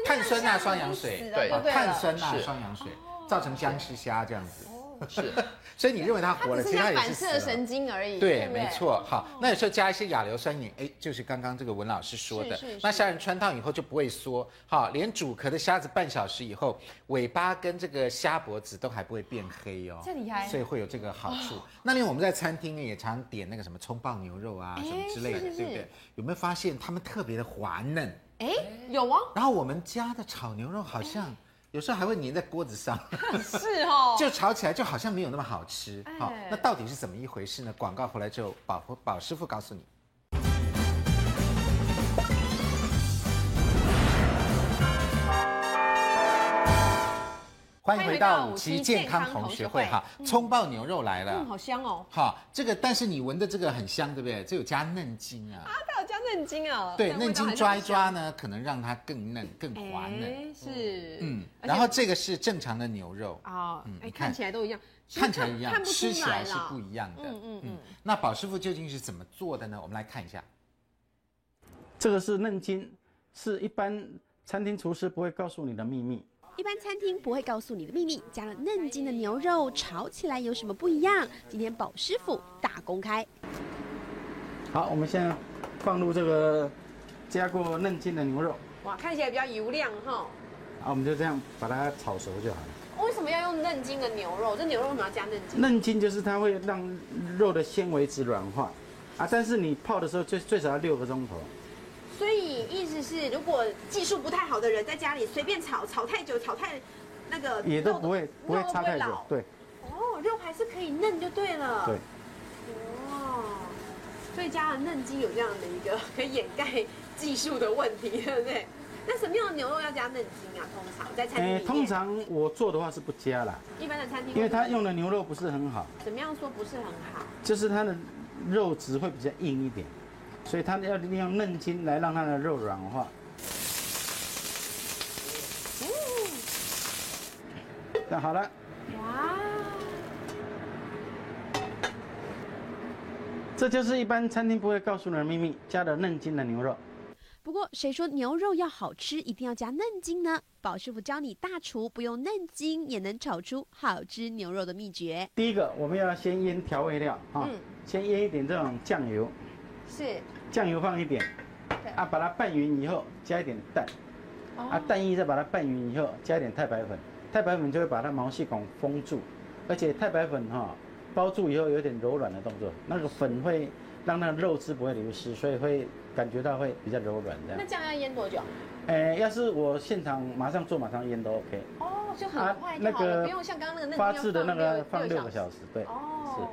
碳酸钠双氧水，对，碳酸钠双氧水造成僵尸虾这样子，是，所以你认为它活了，其实它也是反射神经而已。对，没错。好，那有时候加一些亚硫酸盐，哎，就是刚刚这个文老师说的，那虾仁穿烫以后就不会缩，好，连煮壳的虾子半小时以后，尾巴跟这个虾脖子都还不会变黑哦，这厉害，所以会有这个好处。那另外我们在餐厅也常点那个什么葱爆牛肉啊，什么之类的，对不对？有没有发现它们特别的滑嫩？哎，有啊。然后我们家的炒牛肉好像有时候还会粘在锅子上，是哦，就炒起来就好像没有那么好吃。好，那到底是怎么一回事呢？广告回来之后，宝宝师傅告诉你。欢迎回到五期健康同学会哈，葱爆牛肉来了，嗯，好香哦。好，这个但是你闻的这个很香，对不对？这有加嫩筋啊。啊，它有加嫩筋啊。对，嫩筋抓一抓呢，可能让它更嫩、更滑嫩。是。嗯，然后这个是正常的牛肉啊，哎，看起来都一样，看起来一样，吃起来是不一样的。嗯嗯嗯。那宝师傅究竟是怎么做的呢？我们来看一下。这个是嫩筋，是一般餐厅厨师不会告诉你的秘密。一般餐厅不会告诉你的秘密，加了嫩筋的牛肉炒起来有什么不一样？今天宝师傅大公开。好，我们现在放入这个加过嫩筋的牛肉。哇，看起来比较油亮哈。好，我们就这样把它炒熟就好了。为什么要用嫩筋的牛肉？这牛肉为什么要加嫩筋？嫩筋就是它会让肉的纤维质软化啊，但是你泡的时候最最少要六个钟头。所以意思是，如果技术不太好的人在家里随便炒，炒太久，炒太那个也都不会不会差太久，对。哦，肉还是可以嫩就对了。对。哦，所以加了嫩筋有这样的一个可以掩盖技术的问题，对不对？那什么样的牛肉要加嫩筋啊？通常在餐厅里。通常我做的话是不加啦。一般的餐厅。因为它用的牛肉不是很好。怎么样说不是很好？就是它的肉质会比较硬一点。所以它要利用嫩筋来让它的肉软化。那好了。哇！这就是一般餐厅不会告诉你的秘密，加了嫩筋的牛肉。不过，谁说牛肉要好吃一定要加嫩筋呢？宝师傅教你，大厨不用嫩筋也能炒出好吃牛肉的秘诀。第一个，我们要先腌调味料啊，嗯、先腌一点这种酱油。是。酱油放一点，啊，把它拌匀以后加一点蛋，啊，蛋液再把它拌匀以后加一点太白粉，太白粉就会把它毛细孔封住，而且太白粉哈包住以后有点柔软的动作，那个粉会让那个肉汁不会流失，所以会感觉到会比较柔软这样。那酱要腌多久？哎，要是我现场马上做马上腌都 OK。哦，就很快就好了，不用像刚刚那个发制的那个放六个小时，对。哦。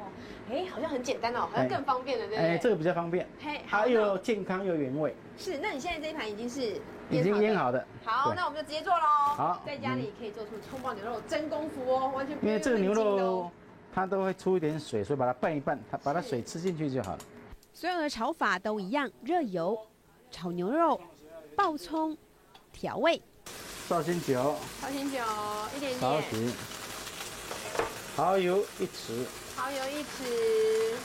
是。哎，好像很简单哦，好像更方便了，对不对？哎，这个比较方便，嘿，它又健康又原味。是，那你现在这一盘已经是已经腌好的。好，那我们就直接做喽。好，在家里可以做出葱爆牛肉，真功夫哦，完全。因为这个牛肉它都会出一点水，所以把它拌一拌，它把它水吃进去就好了。所有的炒法都一样，热油炒牛肉，爆葱，调味，绍兴酒，绍兴酒一点点。蚝油一匙，蚝油一匙，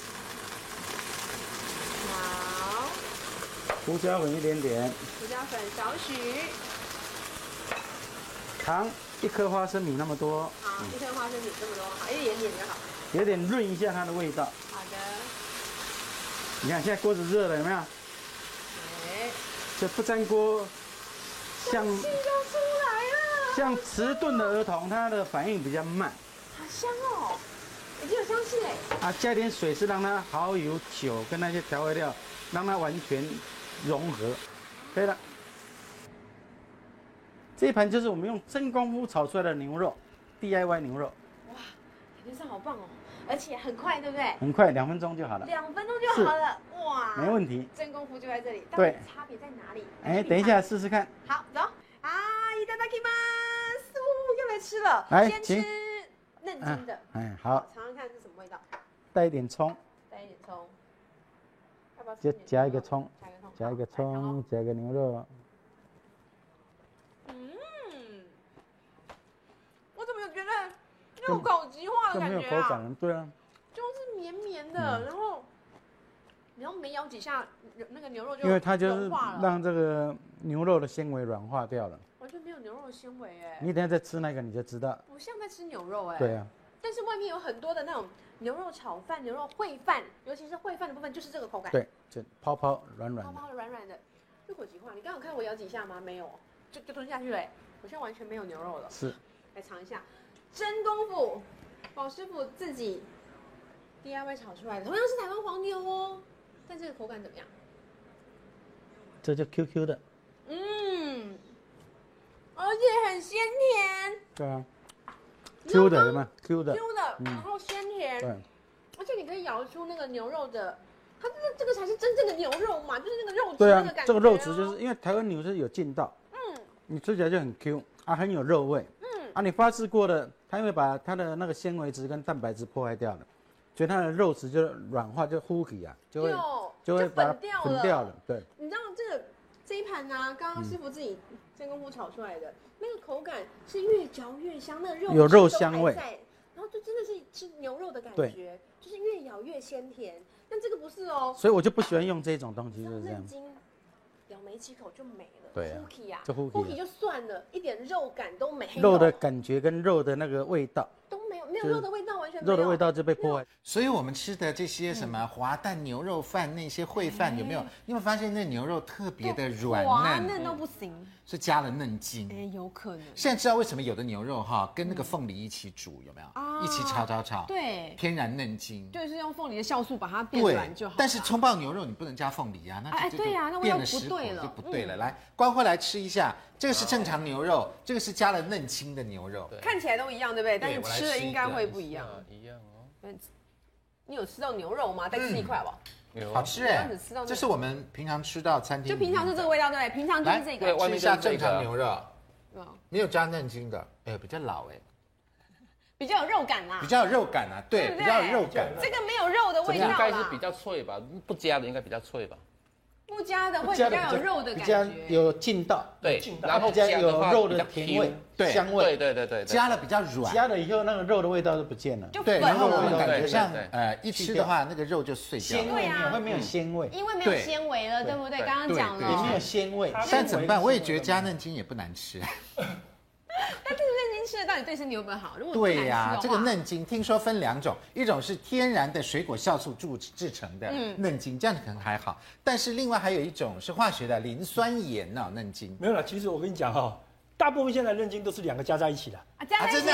好，胡椒粉一点点，胡椒粉少许，糖一颗花生米那么多，好，一颗花生米这么多，好，一点点就好，有点润一下它的味道。好的，你看现在锅子热了，有没有？哎，这不粘锅，像像迟钝的儿童，他的反应比较慢。好香哦，已经有香气嘞。啊，加点水是让它蚝油、酒跟那些调味料，让它完全融合，可以了。这一盘就是我们用真功夫炒出来的牛肉，DIY 牛肉。哇，感觉上好棒哦，而且很快，对不对？很快，两分钟就好了。两分钟就好了，哇，没问题。真功夫就在这里，对，差别在哪里？哎，等一下试试看。好，走。啊，いただきます，要来吃了。来，先吃 嫩筋的。哎，好。尝尝看是什么味道。带一点葱。带一点葱。要不要？就夹一个葱。夹一个葱，夹一个牛肉。嗯，我怎么觉得入口即化的感觉啊！没有口感，对啊，就是绵绵的，嗯、然后然后没咬几下，那个牛肉就因为它就是让这个牛肉的纤维软化掉了，完全没有牛肉的纤维哎！你等下再吃那个你就知道，不像在吃牛肉哎。对啊，但是外面有很多的那种牛肉炒饭、牛肉烩饭，尤其是烩饭的部分，就是这个口感。对，就泡泡软软的。泡泡的软软的，入口即化。你刚刚有看我咬几下吗？没有，就就吞下去了。我现在完全没有牛肉了。是，来尝一下。真功夫，宝师傅自己 DIY 炒出来的，同样是台湾黄牛哦，但这个口感怎么样？这就 QQ 的，嗯，而且很鲜甜。对啊，Q 的吗？Q 的，Q 的，然后鲜甜，对，而且你可以咬出那个牛肉的，它这个这个才是真正的牛肉嘛，就是那个肉质那个感觉。这个肉质就是因为台湾牛是有劲道，嗯，你吃起来就很 Q 啊，很有肉味，嗯，啊，你发制过的。它因为把它的那个纤维质跟蛋白质破坏掉了，所以它的肉质就软化，就糊起啊，就会就会把它粉掉了。对，你知道这个这一盘呢、啊，刚刚师傅自己真功夫炒出来的，嗯、那个口感是越嚼越香，那个肉有肉香味，然后就真的是吃牛肉的感觉，就是越咬越鲜甜。但这个不是哦，所以我就不喜欢用这种东西，就是这样。咬没几口就没了，对啊，就 Hooky 就算了，一点肉感都没有，肉的感觉跟肉的那个味道都没有，没有肉的味道，完全没有，肉的味道就被破坏。所以我们吃的这些什么滑蛋牛肉饭，那些烩饭有没有？你有没有发现那牛肉特别的软嫩，嫩都不行，是加了嫩筋。哎，有可能。现在知道为什么有的牛肉哈跟那个凤梨一起煮有没有？啊，一起炒炒炒，对，天然嫩筋，就是用凤梨的酵素把它变软就好。但是葱爆牛肉你不能加凤梨啊，那哎对呀，那味道不对了，就不对了。来，关辉来吃一下，这个是正常牛肉，这个是加了嫩筋的牛肉，看起来都一样，对不对？但是吃的应该会不一样。一样哦。你有吃到牛肉吗？再吃一块吧。好吃哎，这是我们平常吃到餐厅，就平常是这个味道，对。不对？平常就是这个。吃一下正常牛肉，没有加嫩筋的，哎，比较老哎，比较有肉感啦，比较有肉感啊，对，比较有肉感。这个没有肉的味道，应该是比较脆吧？不加的应该比较脆吧？不加的会比较有肉的感觉，有劲道，对，然后加有肉的甜味，对，香味，对对对对，加了比较软，加了以后那个肉的味道都不见了，对，然后我们感觉像呃一吃的话那个肉就碎掉，鲜味啊，会没有鲜味，因为没有纤维了，对不对？刚刚讲了，也没有鲜味，但怎么办？我也觉得加嫩筋也不难吃。但这个嫩筋吃的到底对身体有没有好？如果对呀，这个嫩筋听说分两种，一种是天然的水果酵素制制成的嫩筋，这样子可能还好。但是另外还有一种是化学的磷酸盐哦，嫩筋。没有了。其实我跟你讲哈，大部分现在认经都是两个加在一起的。啊，加在一起。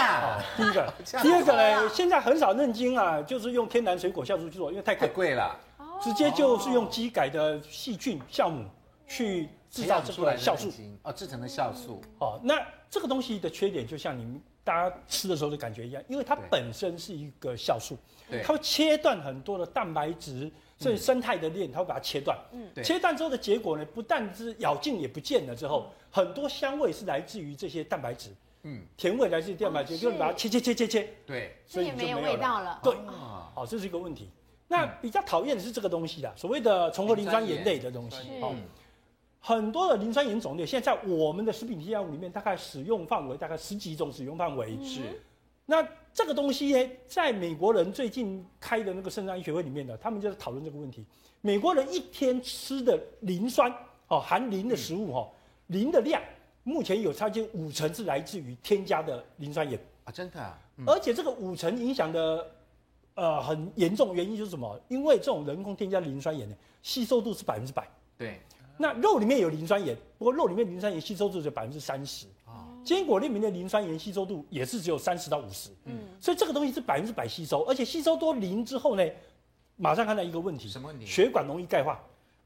第一个，第二个呢，现在很少认经啊，就是用天然水果酵素去做，因为太贵了，直接就是用基改的细菌酵母去制造出来酵素。哦，制成的酵素。哦，那。这个东西的缺点就像你们大家吃的时候的感觉一样，因为它本身是一个酵素，对。它会切断很多的蛋白质，所以生态的链，它会把它切断。嗯，切断之后的结果呢，不但是咬劲也不见了之后，很多香味是来自于这些蛋白质，嗯，甜味来自于蛋白质，就是把它切切切切切，对，所以没有味道了。对，好，这是一个问题。那比较讨厌的是这个东西啦，所谓的重合磷酸盐类的东西，哦。很多的磷酸盐种类，现在在我们的食品添加物里面，大概使用范围大概十几种使用范围。是，那这个东西呢，在美国人最近开的那个肾脏医学会里面呢，他们就在讨论这个问题。美国人一天吃的磷酸哦，含磷的食物哈，磷的量目前有差近五成是来自于添加的磷酸盐啊，真的啊。嗯、而且这个五成影响的呃很严重，原因就是什么？因为这种人工添加磷酸盐呢，吸收度是百分之百。对。那肉里面有磷酸盐，不过肉里面磷酸盐吸收度只有百分之三十。坚果里面的磷酸盐吸收度也是只有三十到五十，嗯，所以这个东西是百分之百吸收，而且吸收多磷之后呢，马上看到一个问题，什么问题？血管容易钙化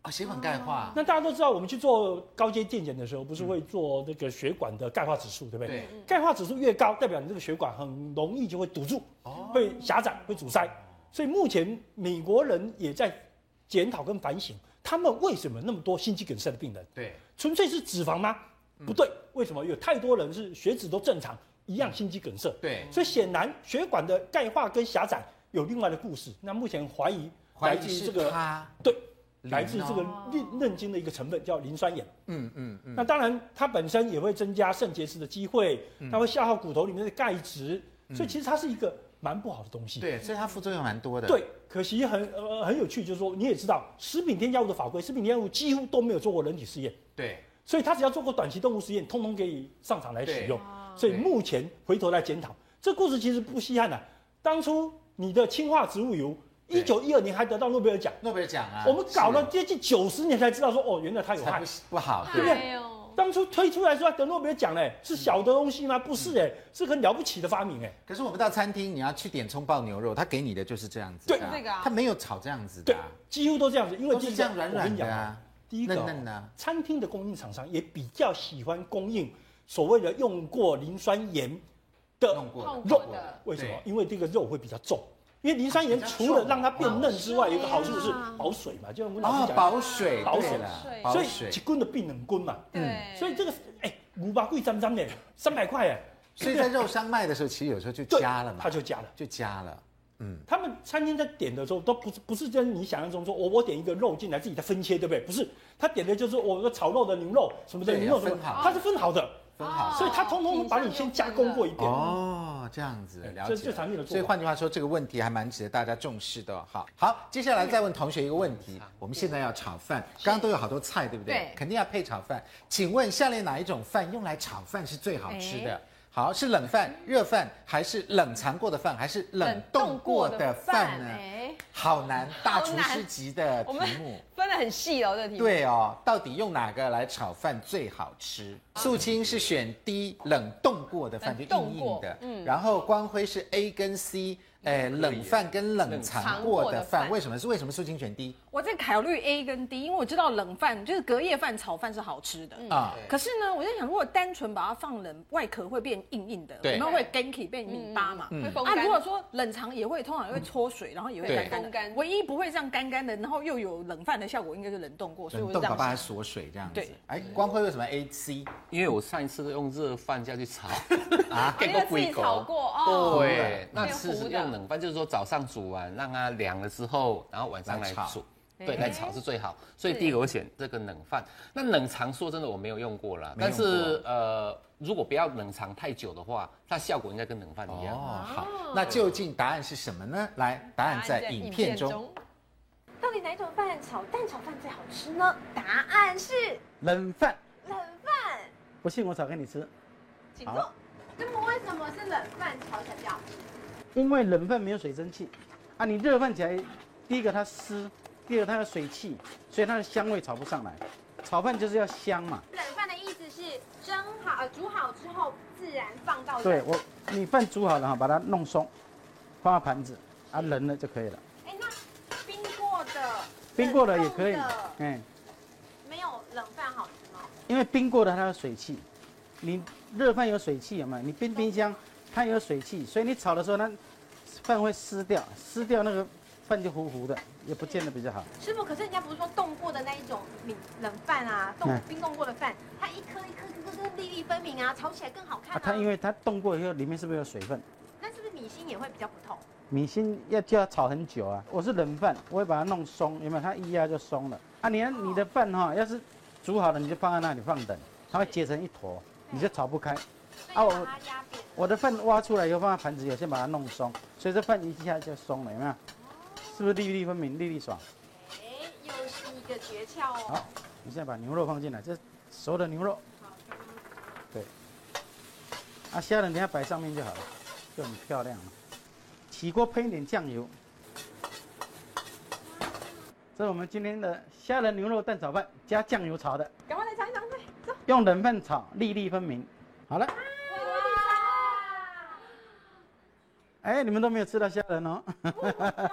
啊，血管钙化。那大家都知道，我们去做高阶电检的时候，不是会做那个血管的钙化指数，对不对？对。钙化指数越高，代表你这个血管很容易就会堵住，哦，会狭窄，会阻塞。所以目前美国人也在检讨跟反省，他们为什么那么多心肌梗塞的病人？对，纯粹是脂肪吗？不对，为什么有太多人是血脂都正常，一样心肌梗塞？对，所以显然血管的钙化跟狭窄有另外的故事。那目前怀疑来自于这个，对，来自这个韧韧筋的一个成分叫磷酸盐。嗯嗯嗯。那当然，它本身也会增加肾结石的机会，它会消耗骨头里面的钙质，所以其实它是一个蛮不好的东西。对，所以它副作用蛮多的。对，可惜很呃很有趣，就是说你也知道，食品添加物的法规，食品添加物几乎都没有做过人体试验。对。所以他只要做过短期动物实验，通通可以上场来使用。所以目前回头来检讨，这故事其实不稀罕啊。当初你的氢化植物油，一九一二年还得到诺贝尔奖。诺贝尔奖啊！我们搞了接近九十年才知道说，哦，原来它有害，不好，对不对？当初推出来说得诺贝尔奖嘞，是小的东西吗？不是哎，是很了不起的发明哎。可是我们到餐厅，你要去点葱爆牛肉，他给你的就是这样子。对，这个他没有炒这样子的。对，几乎都这样子，因为都是这样软软的啊。第一个，餐厅的供应厂商也比较喜欢供应所谓的用过磷酸盐的肉，为什么？因为这个肉会比较重，因为磷酸盐除了让它变嫩之外，有一个好处是保水嘛，就像我们老师讲，保水，保水。了，所以一斤的变冷斤嘛，嗯，所以这个哎五八贵脏脏的，三百块哎，所以在肉商卖的时候，其实有时候就加了嘛，他就加了，就加了。嗯，他们餐厅在点的时候都不是不是跟你想象中说，我我点一个肉进来自己再分切，对不对？不是，他点的就是我个炒肉的牛肉什么的牛肉什么，它是分好的，分好，所以他通通把你先加工过一遍。哦，这样子，了解。这产品的，所以换句话说，这个问题还蛮值得大家重视的。好，好，接下来再问同学一个问题，我们现在要炒饭，刚刚都有好多菜，对不对？对，肯定要配炒饭。请问下列哪一种饭用来炒饭是最好吃的？好，是冷饭、热饭，还是冷藏过的饭，还是冷冻过的饭呢？哎，好难，大厨师级的题目，分得很细哦，这题目。对哦，到底用哪个来炒饭最好吃？素清是选 D，冷冻过的饭就硬硬的，嗯，然后光辉是 A 跟 C。哎，冷饭跟冷藏过的饭，为什么是为什么素清选 D？我在考虑 A 跟 D，因为我知道冷饭就是隔夜饭炒饭是好吃的啊。可是呢，我在想，如果单纯把它放冷，外壳会变硬硬的，有没有会 ganky 变米巴嘛？会风干。啊，如果说冷藏也会，通常也会搓水，然后也会干干。唯一不会这样干干的，然后又有冷饭的效果，应该是冷冻过，所以我就这样。把它锁水这样子。对。哎，光辉为什么 A C？因为我上一次都用热饭下去炒 啊，给过自己炒过哦。对，那次是用冷饭，就是说早。上煮完，让它凉了之后，然后晚上来煮，对，来炒是最好。所以第一个我选这个冷饭。那冷藏说真的我没有用过啦，但是呃，如果不要冷藏太久的话，它效果应该跟冷饭一样。哦，好，那究竟答案是什么呢？来，答案在影片中。到底哪种饭炒蛋炒饭最好吃呢？答案是冷饭。冷饭。不信我炒给你吃。请坐。那么为什么是冷饭炒起来比较好吃？因为冷饭没有水蒸气，啊，你热饭起来，第一个它湿，第二它有水汽，所以它的香味炒不上来。炒饭就是要香嘛。冷饭的意思是蒸好，呃，煮好之后自然放到。对我，你饭煮好了哈，把它弄松，放到盘子，啊，冷了就可以了。哎，那冰过的，冰过的也可以，嗯，没有冷饭好吃吗？因为冰过的它有水汽，你热饭有水汽有没有？你冰冰箱。它有水汽，所以你炒的时候，它饭会湿掉，湿掉那个饭就糊糊的，也不见得比较好。师傅，可是人家不是说冻过的那一种米冷饭啊，冻冰冻过的饭，它一颗一颗颗颗粒粒分明啊，炒起来更好看啊。它因为它冻过以后，里面是不是有水分？那是不是米心也会比较不透？米心要就要炒很久啊。我是冷饭，我会把它弄松，有没有？它一压就松了啊。你看你的饭哈，要是煮好了，你就放在那里放等，它会结成一坨，你就炒不开。啊，我。我的饭挖出来以后放在盘子里，先把它弄松，所以这饭一下就松了，有没有？是不是粒粒分明、粒粒爽？哎，又是一个诀窍哦。好，你现在把牛肉放进来，这是熟的牛肉。好。对。啊，虾仁等下摆上面就好了，就很漂亮了。起锅喷一点酱油。这是我们今天的虾仁牛肉蛋炒饭，加酱油炒的。赶快来尝一尝，快走。用冷饭炒，粒粒分明。好了。哎，你们都没有吃到虾仁哦。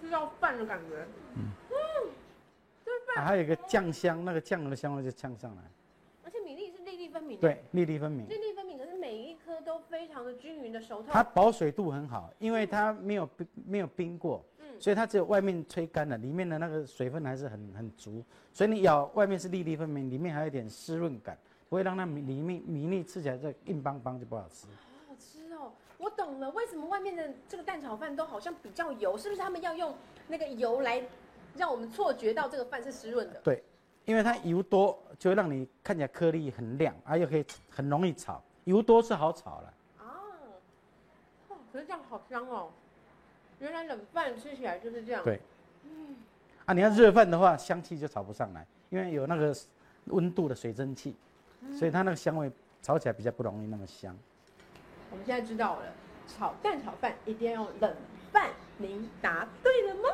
吃到饭的感觉。嗯。嗯，这饭、啊。还有一个酱香，那个酱油的香味就呛上来。而且米粒是粒粒分明。对，粒粒分明。粒粒分明，可是每一颗都非常的均匀的熟透。它保水度很好，因为它没有冰，没有冰过。嗯。所以它只有外面吹干了，里面的那个水分还是很很足。所以你咬外面是粒粒分明，里面还有一点湿润感，不会让它米里面米粒吃起来就硬邦邦就不好吃。我懂了，为什么外面的这个蛋炒饭都好像比较油？是不是他们要用那个油来让我们错觉到这个饭是湿润的？对，因为它油多，就会让你看起来颗粒很亮，而又可以很容易炒。油多是好炒了。啊，哦，可是这样好香哦！原来冷饭吃起来就是这样。对，嗯，啊，你要热饭的话，香气就炒不上来，因为有那个温度的水蒸气，所以它那个香味炒起来比较不容易那么香。我们现在知道了，炒蛋炒饭一定要用冷饭。您答对了吗？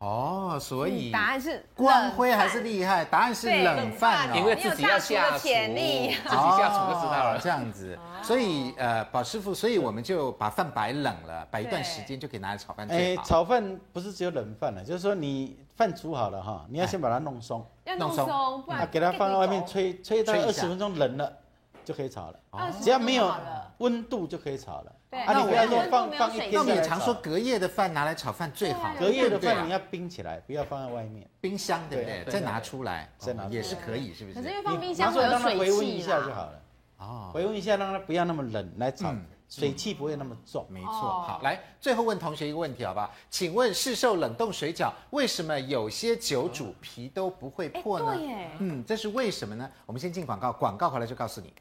哦，所以答案是光辉还是厉害？答案是冷饭哦，因为自己要下厨，自己下厨就知道了。这样子，所以呃，宝师傅，所以我们就把饭摆冷了，摆一段时间就可以拿来炒饭。哎，炒饭不是只有冷饭了，就是说你饭煮好了哈，你要先把它弄松，要弄松，不然给它放在外面吹，吹到二十分钟冷了。就可以炒了，只要没有温度就可以炒了。对，那我要说放放一天。那我们也常说隔夜的饭拿来炒饭最好。隔夜的饭你要冰起来，不要放在外面，冰箱对不对？再拿出来，再拿也是可以，是不是？可是因为放冰箱会有水汽。回温一下就好了。哦，回温一下，让它不要那么冷来炒，水汽不会那么重。没错。好，来最后问同学一个问题好不好？请问市售冷冻水饺为什么有些酒煮皮都不会破呢？嗯，这是为什么呢？我们先进广告，广告回来就告诉你。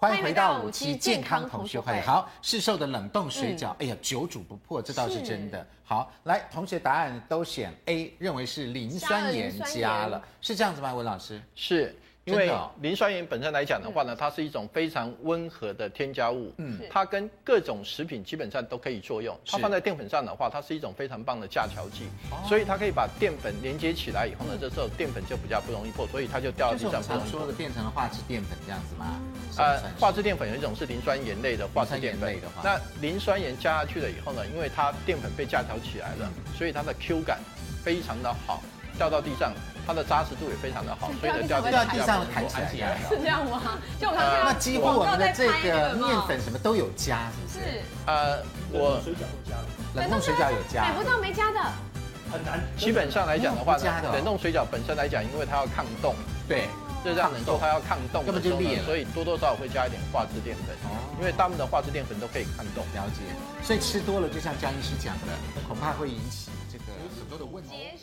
欢迎回到五期健康同学会。好，市售的冷冻水饺，哎呀，久煮不破，这倒是真的。好，来，同学答案都选 A，认为是磷酸盐加了，是这样子吗？文老师是。因为磷酸盐本身来讲的话呢，它是一种非常温和的添加物，嗯，它跟各种食品基本上都可以作用。它放在淀粉上的话，它是一种非常棒的架桥剂，所以它可以把淀粉连接起来以后呢，这时候淀粉就比较不容易破，所以它就掉到地上不容易破。说的变成了化质淀粉这样子吗？呃，化质淀粉有一种是磷酸盐类的化质淀粉，那磷酸盐加下去了以后呢，因为它淀粉被架桥起来了，所以它的 Q 感非常的好。掉到地上，它的扎实度也非常的好，所以呢掉到地上弹起来，是这样吗？就我们看那几乎我们的这个面粉什么都有加，是不是？呃，我水饺有加了，冷冻水饺有加，买不到没加的，很难。基本上来讲的话呢，冷冻水饺本身来讲，因为它要抗冻，对，热胀冷缩，它要抗冻，根本就裂了，所以多多少少会加一点化质淀粉，因为大部分的化质淀粉都可以抗冻。了解，所以吃多了，就像江医师讲的，恐怕会引起这个很多的问题。